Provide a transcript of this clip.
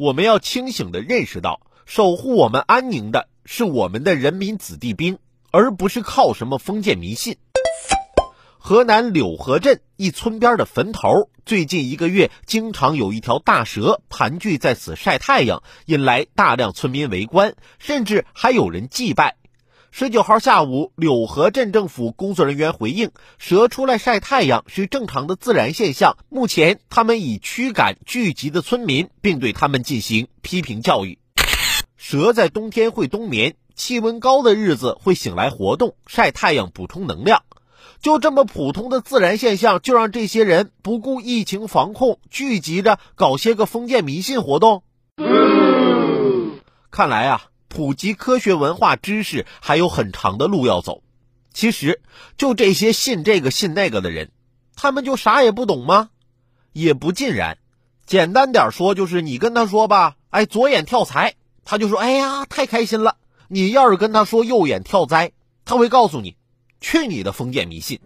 我们要清醒地认识到，守护我们安宁的是我们的人民子弟兵，而不是靠什么封建迷信。河南柳河镇一村边的坟头，最近一个月经常有一条大蛇盘踞在此晒太阳，引来大量村民围观，甚至还有人祭拜。十九号下午，柳河镇政府工作人员回应，蛇出来晒太阳是正常的自然现象。目前，他们已驱赶聚集的村民，并对他们进行批评教育。蛇在冬天会冬眠，气温高的日子会醒来活动，晒太阳补充能量。就这么普通的自然现象，就让这些人不顾疫情防控，聚集着搞些个封建迷信活动。看来啊，普及科学文化知识还有很长的路要走。其实，就这些信这个信那个的人，他们就啥也不懂吗？也不尽然。简单点说，就是你跟他说吧，哎，左眼跳财，他就说，哎呀，太开心了。你要是跟他说右眼跳灾，他会告诉你。去你的封建迷信！